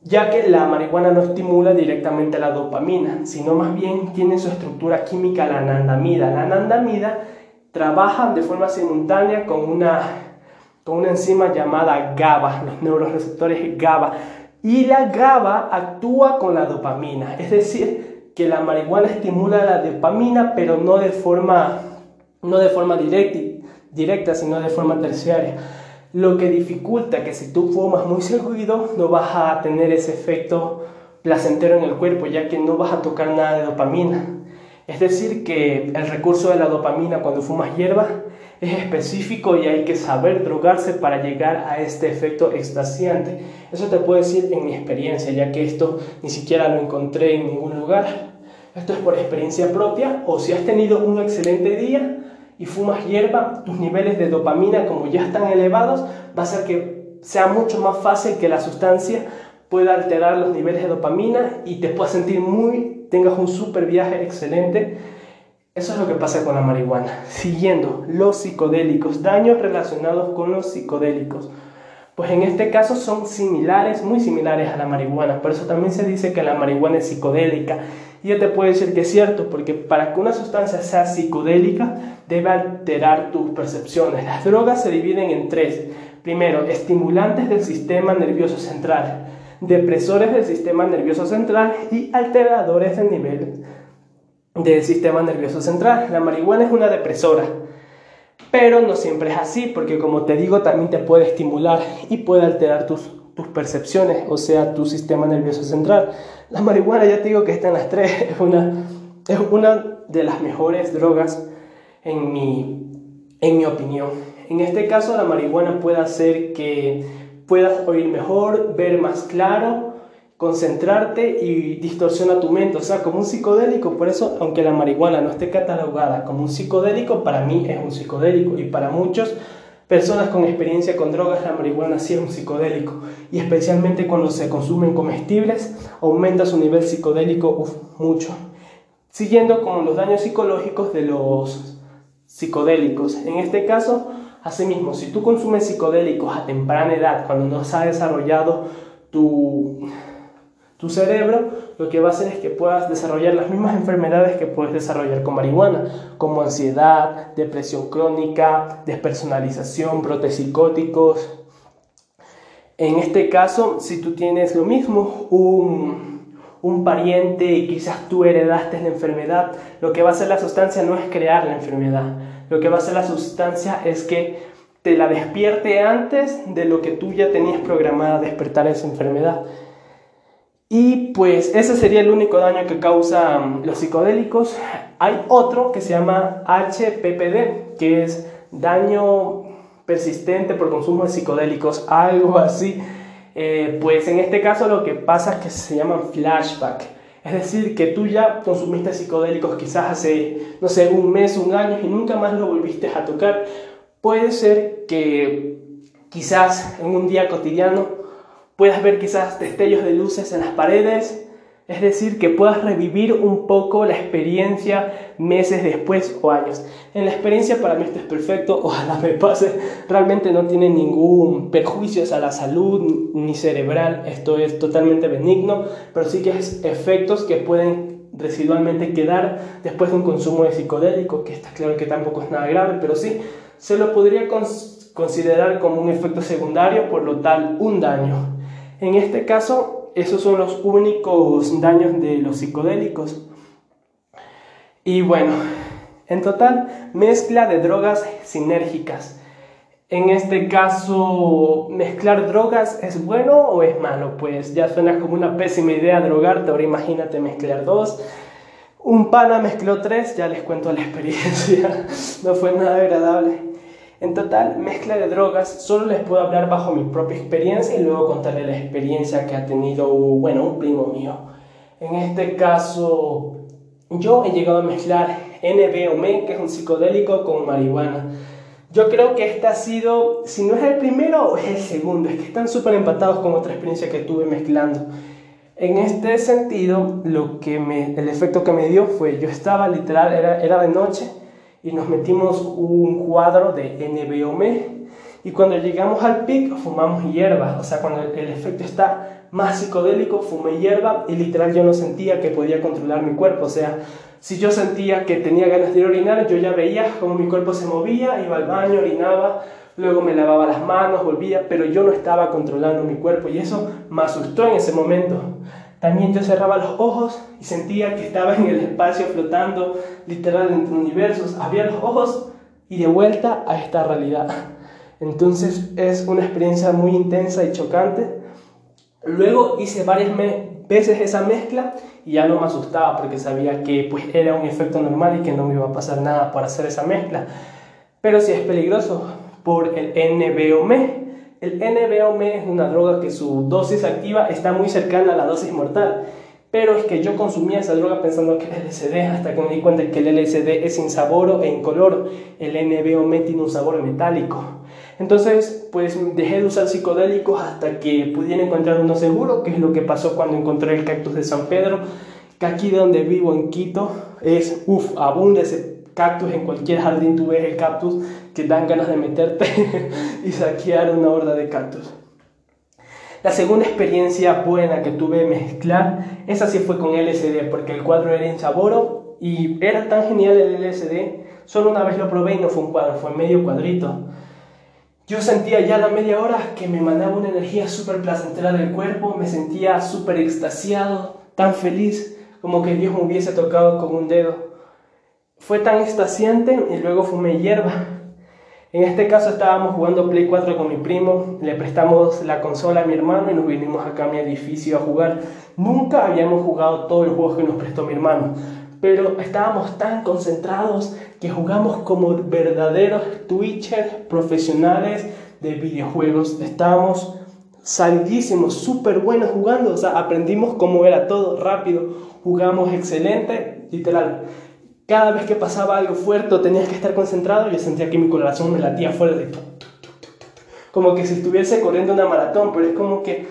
ya que la marihuana no estimula directamente la dopamina, sino más bien tiene su estructura química la anandamida. La anandamida trabaja de forma simultánea con una, con una enzima llamada GABA, los neuroreceptores GABA, y la GABA actúa con la dopamina, es decir, que la marihuana estimula la dopamina, pero no de forma, no de forma directa, directa, sino de forma terciaria lo que dificulta que si tú fumas muy seguido no vas a tener ese efecto placentero en el cuerpo, ya que no vas a tocar nada de dopamina. Es decir, que el recurso de la dopamina cuando fumas hierba es específico y hay que saber drogarse para llegar a este efecto extasiante. Eso te puedo decir en mi experiencia, ya que esto ni siquiera lo encontré en ningún lugar. Esto es por experiencia propia o si has tenido un excelente día, y fumas hierba, tus niveles de dopamina, como ya están elevados, va a hacer que sea mucho más fácil que la sustancia pueda alterar los niveles de dopamina y te puedas sentir muy, tengas un super viaje excelente. Eso es lo que pasa con la marihuana. Siguiendo, los psicodélicos, daños relacionados con los psicodélicos. Pues en este caso son similares, muy similares a la marihuana. Por eso también se dice que la marihuana es psicodélica. Y yo te puedo decir que es cierto, porque para que una sustancia sea psicodélica, debe alterar tus percepciones. Las drogas se dividen en tres. Primero, estimulantes del sistema nervioso central, depresores del sistema nervioso central y alteradores del nivel del sistema nervioso central. La marihuana es una depresora, pero no siempre es así, porque como te digo, también te puede estimular y puede alterar tus, tus percepciones, o sea, tu sistema nervioso central. La marihuana, ya te digo que está en las tres, es una, es una de las mejores drogas en mi, en mi opinión. En este caso, la marihuana puede hacer que puedas oír mejor, ver más claro, concentrarte y distorsiona tu mente, o sea, como un psicodélico. Por eso, aunque la marihuana no esté catalogada como un psicodélico, para mí es un psicodélico y para muchos personas con experiencia con drogas, la marihuana sí es un psicodélico. Y especialmente cuando se consumen comestibles, aumenta su nivel psicodélico mucho. Siguiendo con los daños psicológicos de los psicodélicos. En este caso, asimismo, si tú consumes psicodélicos a temprana edad, cuando no se ha desarrollado tu, tu cerebro, lo que va a hacer es que puedas desarrollar las mismas enfermedades que puedes desarrollar con marihuana, como ansiedad, depresión crónica, despersonalización, brotes psicóticos. En este caso, si tú tienes lo mismo, un un pariente y quizás tú heredaste la enfermedad, lo que va a hacer la sustancia no es crear la enfermedad, lo que va a hacer la sustancia es que te la despierte antes de lo que tú ya tenías programada despertar esa enfermedad. Y pues ese sería el único daño que causan los psicodélicos. Hay otro que se llama HPPD, que es daño persistente por consumo de psicodélicos, algo así. Eh, pues en este caso lo que pasa es que se llaman flashback. Es decir, que tú ya consumiste psicodélicos quizás hace, no sé, un mes, un año y nunca más lo volviste a tocar. Puede ser que quizás en un día cotidiano puedas ver quizás destellos de luces en las paredes, es decir, que puedas revivir un poco la experiencia meses después o años. En la experiencia para mí esto es perfecto, ojalá me pase, realmente no tiene ningún perjuicio a la salud ni cerebral, esto es totalmente benigno, pero sí que es efectos que pueden residualmente quedar después de un consumo de psicodélico, que está claro que tampoco es nada grave, pero sí se lo podría considerar como un efecto secundario, por lo tal un daño. En este caso, esos son los únicos daños de los psicodélicos. Y bueno, en total, mezcla de drogas sinérgicas. En este caso, ¿mezclar drogas es bueno o es malo? Pues ya suena como una pésima idea drogarte, ahora imagínate mezclar dos. Un pana mezcló tres, ya les cuento la experiencia, no fue nada agradable. En total, mezcla de drogas, solo les puedo hablar bajo mi propia experiencia y luego contarles la experiencia que ha tenido, bueno, un primo mío. En este caso, yo he llegado a mezclar NBOM, que es un psicodélico, con marihuana. Yo creo que este ha sido, si no es el primero, es el segundo, es que están súper empatados con otra experiencia que tuve mezclando. En este sentido, lo que me, el efecto que me dio fue, yo estaba literal, era, era de noche, y nos metimos un cuadro de NBOM y cuando llegamos al pic fumamos hierba, o sea, cuando el efecto está más psicodélico, fumé hierba y literal yo no sentía que podía controlar mi cuerpo, o sea, si yo sentía que tenía ganas de orinar, yo ya veía cómo mi cuerpo se movía, iba al baño, orinaba, luego me lavaba las manos, volvía, pero yo no estaba controlando mi cuerpo y eso me asustó en ese momento. También yo cerraba los ojos y sentía que estaba en el espacio flotando, literal, entre universos. Abría los ojos y de vuelta a esta realidad. Entonces es una experiencia muy intensa y chocante. Luego hice varias veces esa mezcla y ya no me asustaba porque sabía que pues, era un efecto normal y que no me iba a pasar nada por hacer esa mezcla. Pero sí es peligroso por el NBOM, el NBOM es una droga que su dosis activa está muy cercana a la dosis mortal. Pero es que yo consumía esa droga pensando que era LSD, hasta que me di cuenta que el LSD es insaboro e incoloro. El NBOM tiene un sabor metálico. Entonces, pues dejé de usar psicodélicos hasta que pudiera encontrar uno seguro, que es lo que pasó cuando encontré el cactus de San Pedro, que aquí donde vivo en Quito es, uff, abunda ese cactus, en cualquier jardín tú ves el cactus que dan ganas de meterte y saquear una horda de cactus. La segunda experiencia buena que tuve mezclar, esa sí fue con LSD, porque el cuadro era en saboro y era tan genial el LSD, solo una vez lo probé y no fue un cuadro, fue medio cuadrito. Yo sentía ya a la media hora que me mandaba una energía súper placentera del cuerpo, me sentía súper extasiado, tan feliz, como que Dios me hubiese tocado con un dedo. Fue tan extasiante y luego fumé hierba. En este caso estábamos jugando Play 4 con mi primo, le prestamos la consola a mi hermano y nos vinimos acá a mi edificio a jugar. Nunca habíamos jugado todos los juegos que nos prestó mi hermano, pero estábamos tan concentrados que jugamos como verdaderos Twitchers profesionales de videojuegos. Estábamos salidísimos, súper buenos jugando, o sea, aprendimos cómo era todo rápido, jugamos excelente, literal cada vez que pasaba algo fuerte o tenías que estar concentrado, yo sentía que mi corazón me latía fuera de... Como que si estuviese corriendo una maratón, pero es como que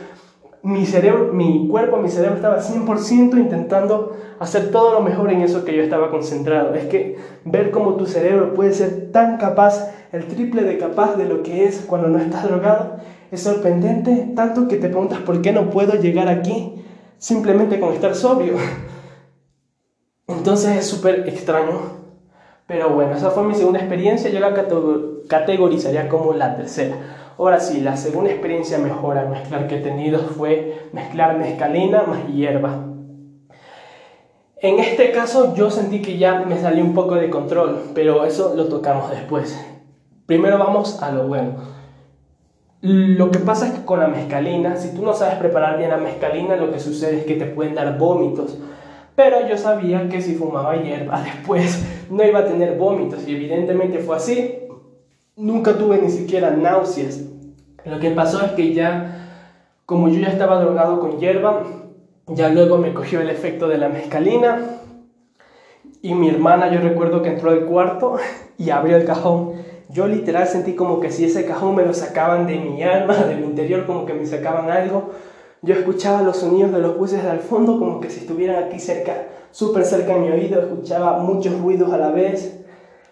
mi cerebro, mi cuerpo, mi cerebro estaba 100% intentando hacer todo lo mejor en eso que yo estaba concentrado. Es que ver cómo tu cerebro puede ser tan capaz, el triple de capaz de lo que es cuando no estás drogado, es sorprendente, tanto que te preguntas por qué no puedo llegar aquí simplemente con estar sobrio. Entonces es súper extraño. Pero bueno, esa fue mi segunda experiencia. Yo la categorizaría como la tercera. Ahora sí, la segunda experiencia mejor al mezclar que he tenido fue mezclar mezcalina más hierba. En este caso yo sentí que ya me salió un poco de control, pero eso lo tocamos después. primero vamos a lo bueno. Lo que pasa es que con la mezcalina, si tú no sabes preparar bien la mezcalina, lo que sucede es que te pueden dar vómitos. Pero yo sabía que si fumaba hierba después no iba a tener vómitos y evidentemente fue así. Nunca tuve ni siquiera náuseas. Lo que pasó es que ya, como yo ya estaba drogado con hierba, ya luego me cogió el efecto de la mezcalina y mi hermana yo recuerdo que entró al cuarto y abrió el cajón. Yo literal sentí como que si ese cajón me lo sacaban de mi alma, de mi interior, como que me sacaban algo. Yo escuchaba los sonidos de los buses al fondo como que si estuvieran aquí cerca, súper cerca en mi oído, escuchaba muchos ruidos a la vez.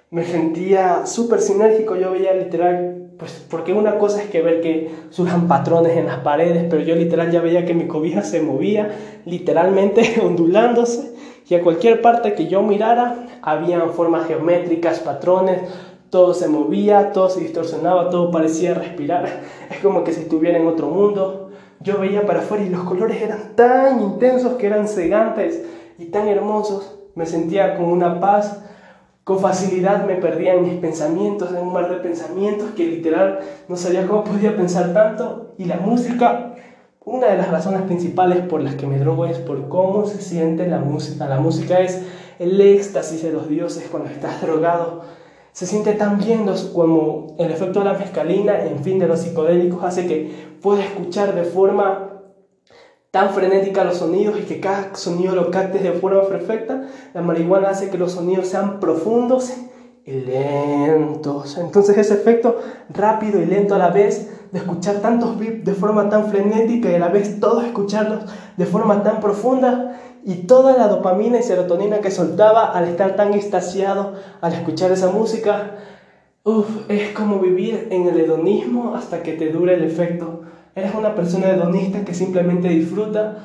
Me sentía súper sinérgico, yo veía literal pues porque una cosa es que ver que surjan patrones en las paredes, pero yo literal ya veía que mi cobija se movía, literalmente ondulándose, y a cualquier parte que yo mirara, habían formas geométricas, patrones, todo se movía, todo se distorsionaba, todo parecía respirar, es como que si estuviera en otro mundo. Yo veía para afuera y los colores eran tan intensos que eran cegantes y tan hermosos, me sentía con una paz con facilidad me perdía en mis pensamientos, en un mar de pensamientos que literal no sabía cómo podía pensar tanto. Y la música, una de las razones principales por las que me drogo es por cómo se siente la música. La música es el éxtasis de los dioses cuando estás drogado. Se siente tan bien como el efecto de la mescalina, en fin, de los psicodélicos, hace que puedas escuchar de forma tan frenética los sonidos y que cada sonido lo captes de forma perfecta, la marihuana hace que los sonidos sean profundos y lentos. Entonces ese efecto rápido y lento a la vez de escuchar tantos beats de forma tan frenética y a la vez todos escucharlos de forma tan profunda y toda la dopamina y serotonina que soltaba al estar tan extasiado al escuchar esa música, es como vivir en el hedonismo hasta que te dure el efecto. Eres una persona hedonista que simplemente disfruta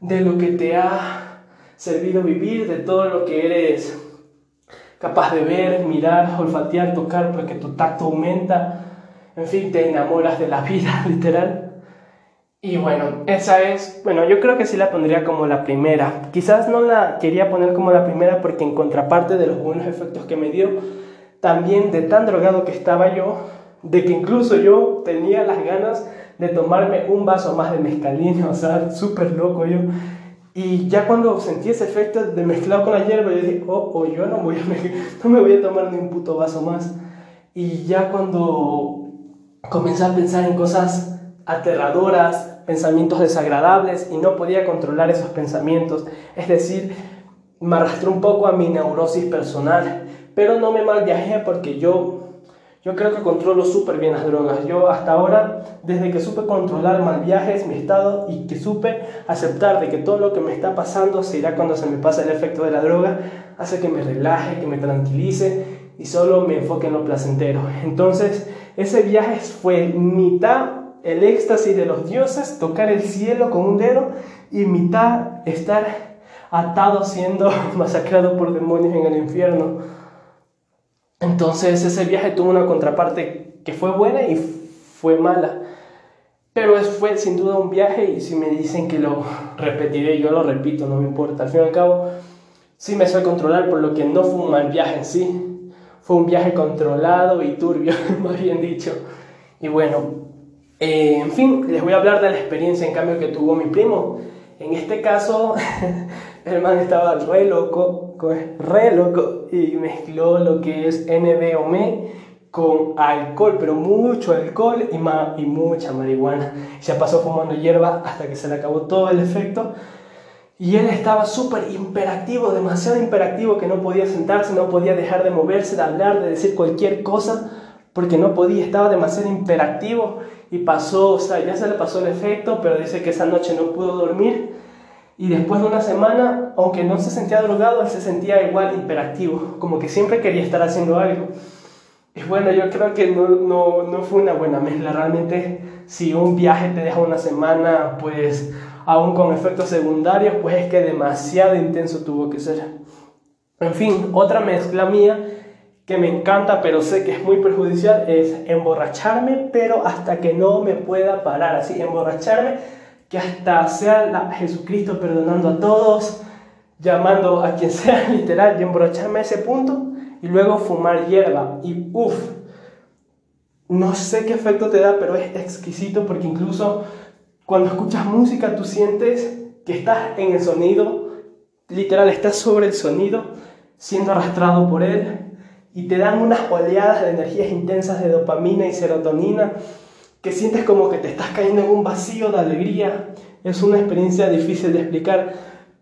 de lo que te ha servido vivir, de todo lo que eres capaz de ver, mirar, olfatear, tocar, porque tu tacto aumenta. En fin, te enamoras de la vida, literal. Y bueno, esa es, bueno, yo creo que sí la pondría como la primera. Quizás no la quería poner como la primera porque en contraparte de los buenos efectos que me dio, también de tan drogado que estaba yo, de que incluso yo tenía las ganas de tomarme un vaso más de mezcalina, o sea, súper loco yo. Y ya cuando sentí ese efecto de mezclado con la hierba, yo dije, oh, oh yo no, voy a, no me voy a tomar ni un puto vaso más. Y ya cuando comencé a pensar en cosas aterradoras, pensamientos desagradables, y no podía controlar esos pensamientos, es decir, me arrastró un poco a mi neurosis personal, pero no me mal viajé porque yo yo creo que controlo súper bien las drogas. Yo hasta ahora, desde que supe controlar mal viajes, mi estado y que supe aceptar de que todo lo que me está pasando se irá cuando se me pasa el efecto de la droga, hace que me relaje, que me tranquilice y solo me enfoque en lo placentero. Entonces, ese viaje fue mitad el éxtasis de los dioses, tocar el cielo con un dedo y mitad estar atado siendo masacrado por demonios en el infierno. Entonces ese viaje tuvo una contraparte que fue buena y fue mala. Pero fue sin duda un viaje y si me dicen que lo repetiré, yo lo repito, no me importa. Al fin y al cabo, sí me sé controlar, por lo que no fue un mal viaje en sí. Fue un viaje controlado y turbio, más bien dicho. Y bueno, eh, en fin, les voy a hablar de la experiencia en cambio que tuvo mi primo. En este caso, el man estaba re loco, re loco, y mezcló lo que es NBOME con alcohol, pero mucho alcohol y, y mucha marihuana. Se pasó fumando hierba hasta que se le acabó todo el efecto. Y él estaba súper imperactivo, demasiado imperactivo, que no podía sentarse, no podía dejar de moverse, de hablar, de decir cualquier cosa, porque no podía, estaba demasiado imperactivo. Y pasó, o sea, ya se le pasó el efecto, pero dice que esa noche no pudo dormir y después de una semana, aunque no se sentía drogado, se sentía igual imperactivo, como que siempre quería estar haciendo algo. Y bueno, yo creo que no, no, no fue una buena mezcla. Realmente, si un viaje te deja una semana, pues aún con efectos secundarios, pues es que demasiado intenso tuvo que ser. En fin, otra mezcla mía que me encanta, pero sé que es muy perjudicial, es emborracharme, pero hasta que no me pueda parar. Así, emborracharme que hasta sea la Jesucristo perdonando a todos, llamando a quien sea literal y emborracharme a ese punto y luego fumar hierba. Y uff, no sé qué efecto te da, pero es exquisito porque incluso cuando escuchas música tú sientes que estás en el sonido, literal, estás sobre el sonido, siendo arrastrado por él, y te dan unas oleadas de energías intensas de dopamina y serotonina que sientes como que te estás cayendo en un vacío de alegría. Es una experiencia difícil de explicar,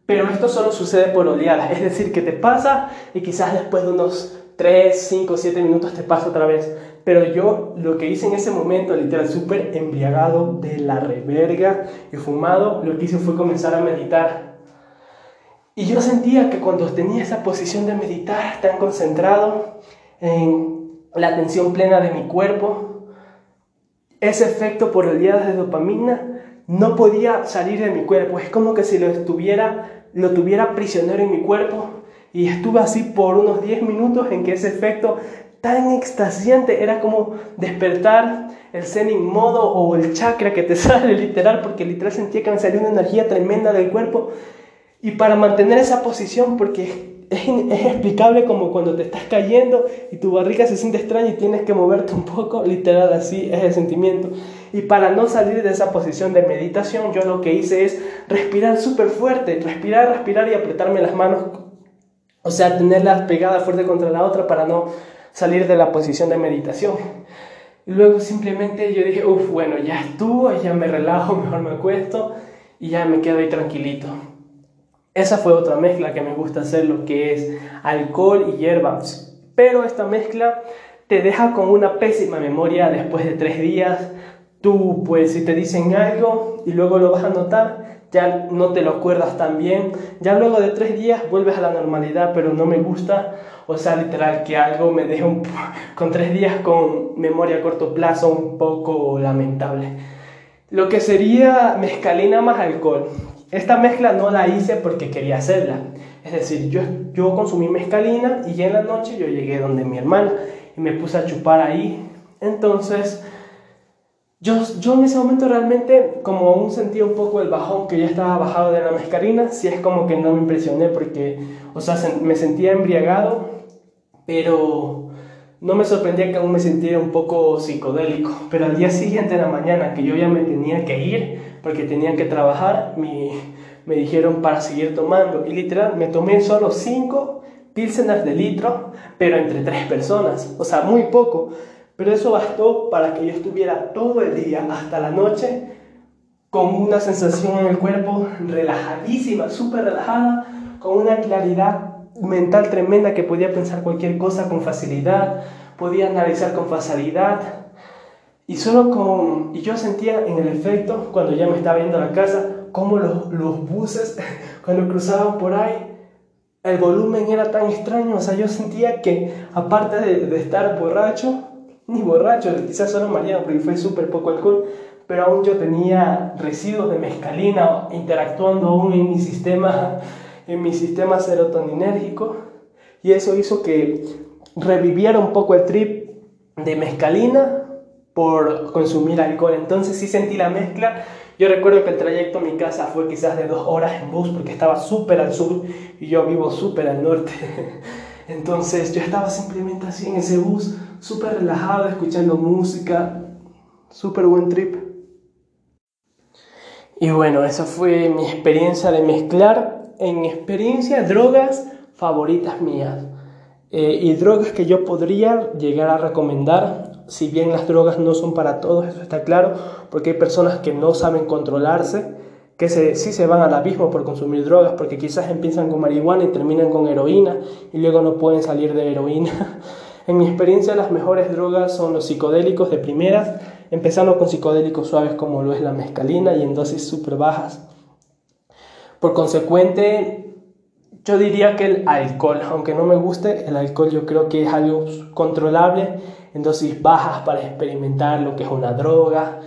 pero esto solo sucede por oleadas, es decir, que te pasa y quizás después de unos 3, 5, 7 minutos te pasa otra vez. Pero yo lo que hice en ese momento, literal, súper embriagado de la reverga y fumado, lo que hice fue comenzar a meditar. Y yo sentía que cuando tenía esa posición de meditar tan concentrado en la atención plena de mi cuerpo, ese efecto por oleadas de dopamina no podía salir de mi cuerpo. Es como que si lo, estuviera, lo tuviera prisionero en mi cuerpo. Y estuve así por unos 10 minutos en que ese efecto tan extasiante era como despertar el zen modo o el chakra que te sale literal, porque literal sentía que me salía una energía tremenda del cuerpo. Y para mantener esa posición, porque es, es, explicable como cuando te estás cayendo y tu barriga se siente extraña y tienes que moverte un poco, literal así es el sentimiento. Y para no salir de esa posición de meditación, yo lo que hice es respirar súper fuerte, respirar, respirar y apretarme las manos, o sea, tenerlas pegadas fuerte contra la otra para no salir de la posición de meditación. Y luego simplemente yo dije, uff, bueno, ya estuvo, ya me relajo, mejor me acuesto y ya me quedo ahí tranquilito. Esa fue otra mezcla que me gusta hacer, lo que es alcohol y hierbas. Pero esta mezcla te deja con una pésima memoria después de tres días. Tú, pues, si te dicen algo y luego lo vas a notar, ya no te lo acuerdas tan bien. Ya luego de tres días vuelves a la normalidad, pero no me gusta. O sea, literal, que algo me deja un, con tres días con memoria a corto plazo un poco lamentable. Lo que sería mezcalina más alcohol. Esta mezcla no la hice porque quería hacerla. Es decir, yo, yo consumí mezcalina y ya en la noche yo llegué donde mi hermana y me puse a chupar ahí. Entonces, yo, yo en ese momento realmente como aún sentía un poco el bajón que ya estaba bajado de la mezcalina, sí es como que no me impresioné porque, o sea, me sentía embriagado, pero no me sorprendía que aún me sintiera un poco psicodélico. Pero al día siguiente de la mañana, que yo ya me tenía que ir, porque tenía que trabajar, me, me dijeron para seguir tomando. Y literal, me tomé solo 5 pilseners de litro, pero entre tres personas. O sea, muy poco. Pero eso bastó para que yo estuviera todo el día hasta la noche con una sensación en el cuerpo relajadísima, súper relajada, con una claridad mental tremenda que podía pensar cualquier cosa con facilidad, podía analizar con facilidad, y solo con... Y yo sentía en el efecto, cuando ya me estaba yendo a la casa, como los, los buses, cuando cruzaban por ahí, el volumen era tan extraño. O sea, yo sentía que, aparte de, de estar borracho, ni borracho, quizás solo mareado, porque fue súper poco alcohol, pero aún yo tenía residuos de mezcalina interactuando aún en mi sistema, en mi sistema serotoninérgico. Y eso hizo que reviviera un poco el trip de mezcalina por consumir alcohol. Entonces sí sentí la mezcla. Yo recuerdo que el trayecto a mi casa fue quizás de dos horas en bus porque estaba súper al sur y yo vivo súper al norte. Entonces yo estaba simplemente así en ese bus, súper relajado, escuchando música, súper buen trip. Y bueno, esa fue mi experiencia de mezclar en experiencia drogas favoritas mías. Eh, y drogas que yo podría llegar a recomendar si bien las drogas no son para todos, eso está claro, porque hay personas que no saben controlarse, que se, sí se van al abismo por consumir drogas, porque quizás empiezan con marihuana y terminan con heroína y luego no pueden salir de heroína. en mi experiencia las mejores drogas son los psicodélicos de primeras, empezando con psicodélicos suaves como lo es la mescalina y en dosis súper bajas. Por consecuente, yo diría que el alcohol, aunque no me guste, el alcohol yo creo que es algo controlable en dosis bajas para experimentar lo que es una droga,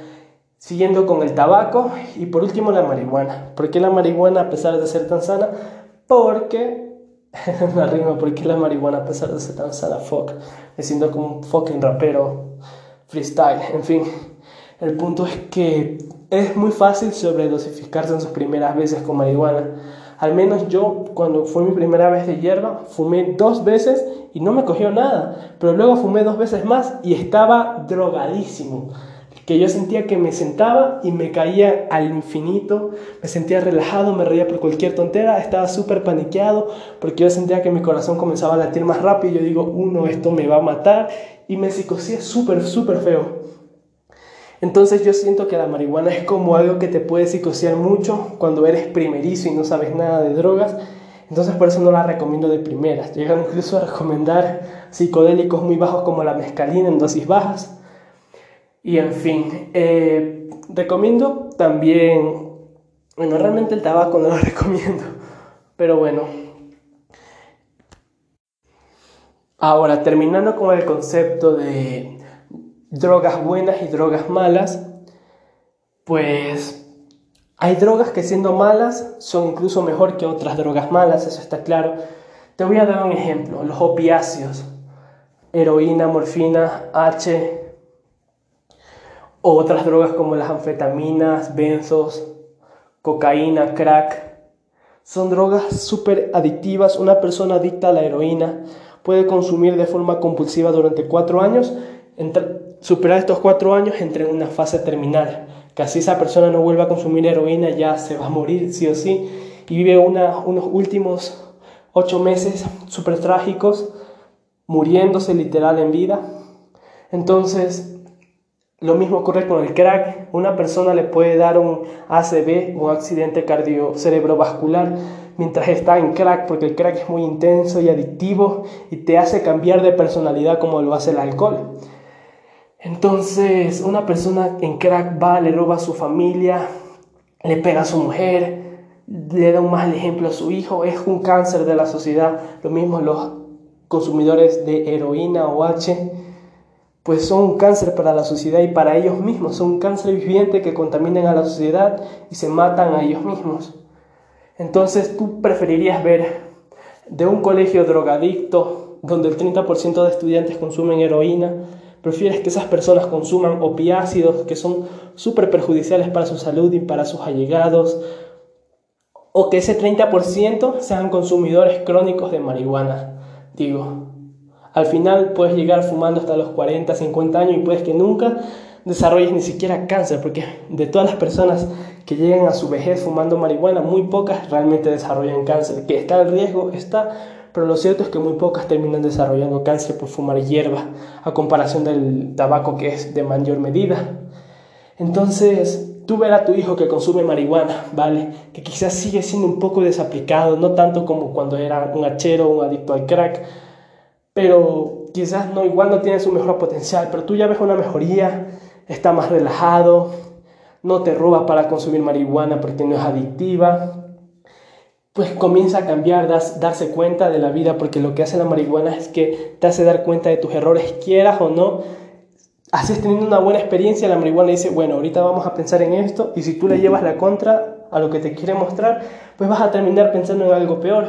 siguiendo con el tabaco y por último la marihuana. ¿Por qué la marihuana a pesar de ser tan sana? Porque, me rima, ¿por qué la marihuana a pesar de ser tan sana? Fuck, me siento como un fucking rapero freestyle, en fin. El punto es que es muy fácil sobredosificarse en sus primeras veces con marihuana Al menos yo, cuando fue mi primera vez de hierba, fumé dos veces y no me cogió nada. Pero luego fumé dos veces más y estaba drogadísimo. Que yo sentía que me sentaba y me caía al infinito, me sentía relajado, me reía por cualquier tontera, estaba súper paniqueado porque yo sentía que mi corazón comenzaba a latir más rápido. Yo digo, uno, esto me va a matar y me psicosía súper, súper feo. Entonces yo siento que la marihuana es como algo que te puede psicosear mucho cuando eres primerizo y no sabes nada de drogas. Entonces por eso no la recomiendo de primeras. Llegan incluso a recomendar psicodélicos muy bajos como la mescalina en dosis bajas. Y en fin, eh, recomiendo también, bueno, realmente el tabaco no lo recomiendo, pero bueno. Ahora, terminando con el concepto de drogas buenas y drogas malas, pues hay drogas que siendo malas son incluso mejor que otras drogas malas, eso está claro. Te voy a dar un ejemplo, los opiáceos, heroína, morfina, H, otras drogas como las anfetaminas, benzos, cocaína, crack. Son drogas súper adictivas. Una persona adicta a la heroína puede consumir de forma compulsiva durante cuatro años superar estos cuatro años entre en una fase terminal. Que así esa persona no vuelva a consumir heroína, ya se va a morir sí o sí. Y vive unos últimos ocho meses súper trágicos, muriéndose literal en vida. Entonces, lo mismo ocurre con el crack. Una persona le puede dar un ACV, un accidente cardio cerebrovascular, mientras está en crack, porque el crack es muy intenso y adictivo y te hace cambiar de personalidad como lo hace el alcohol. Entonces, una persona en crack va, le roba a su familia, le pega a su mujer, le da un mal ejemplo a su hijo, es un cáncer de la sociedad. Lo mismo los consumidores de heroína o H, pues son un cáncer para la sociedad y para ellos mismos, son un cáncer viviente que contaminan a la sociedad y se matan a ellos mismos. Entonces, tú preferirías ver de un colegio drogadicto donde el 30% de estudiantes consumen heroína, Prefieres que esas personas consuman opiácidos que son súper perjudiciales para su salud y para sus allegados, o que ese 30% sean consumidores crónicos de marihuana. Digo, al final puedes llegar fumando hasta los 40, 50 años y puedes que nunca desarrolles ni siquiera cáncer, porque de todas las personas que llegan a su vejez fumando marihuana, muy pocas realmente desarrollan cáncer. Que está el riesgo, está, pero lo cierto es que muy pocas terminan desarrollando cáncer por fumar hierba, a comparación del tabaco que es de mayor medida. Entonces, tú ver a tu hijo que consume marihuana, ¿vale? Que quizás sigue siendo un poco desaplicado, no tanto como cuando era un hachero un adicto al crack, pero quizás no, igual no tiene su mejor potencial, pero tú ya ves una mejoría, está más relajado, no te roba para consumir marihuana porque no es adictiva, pues comienza a cambiar, darse cuenta de la vida, porque lo que hace la marihuana es que te hace dar cuenta de tus errores, quieras o no. Haces teniendo una buena experiencia, la marihuana dice, bueno, ahorita vamos a pensar en esto, y si tú le llevas la contra a lo que te quiere mostrar, pues vas a terminar pensando en algo peor.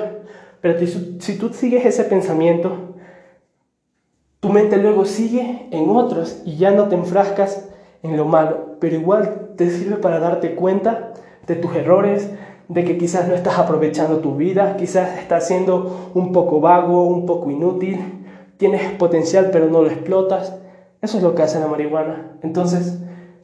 Pero si tú sigues ese pensamiento, tu mente luego sigue en otros y ya no te enfrascas en lo malo, pero igual te sirve para darte cuenta de tus errores, de que quizás no estás aprovechando tu vida, quizás estás siendo un poco vago, un poco inútil, tienes potencial pero no lo explotas. Eso es lo que hace la marihuana. Entonces,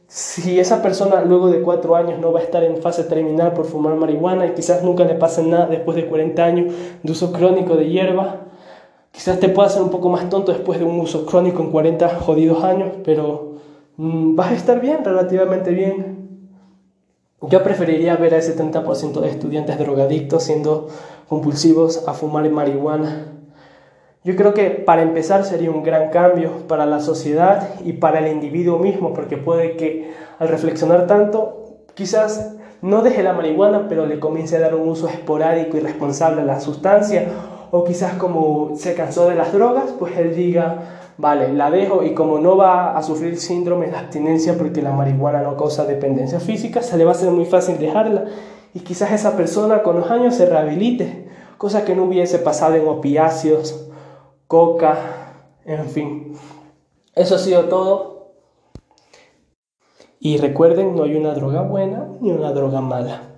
si esa persona luego de cuatro años no va a estar en fase terminal por fumar marihuana y quizás nunca le pase nada después de 40 años de uso crónico de hierba, quizás te pueda hacer un poco más tonto después de un uso crónico en 40 jodidos años, pero mm, vas a estar bien, relativamente bien. Yo preferiría ver a ese 30% de estudiantes drogadictos siendo compulsivos a fumar marihuana. Yo creo que para empezar sería un gran cambio para la sociedad y para el individuo mismo, porque puede que al reflexionar tanto, quizás no deje la marihuana, pero le comience a dar un uso esporádico y responsable a la sustancia, o quizás como se cansó de las drogas, pues él diga, vale, la dejo y como no va a sufrir síndrome de abstinencia porque la marihuana no causa dependencia física, se le va a ser muy fácil dejarla y quizás esa persona con los años se rehabilite, cosa que no hubiese pasado en opiáceos, coca, en fin. Eso ha sido todo. Y recuerden, no hay una droga buena ni una droga mala.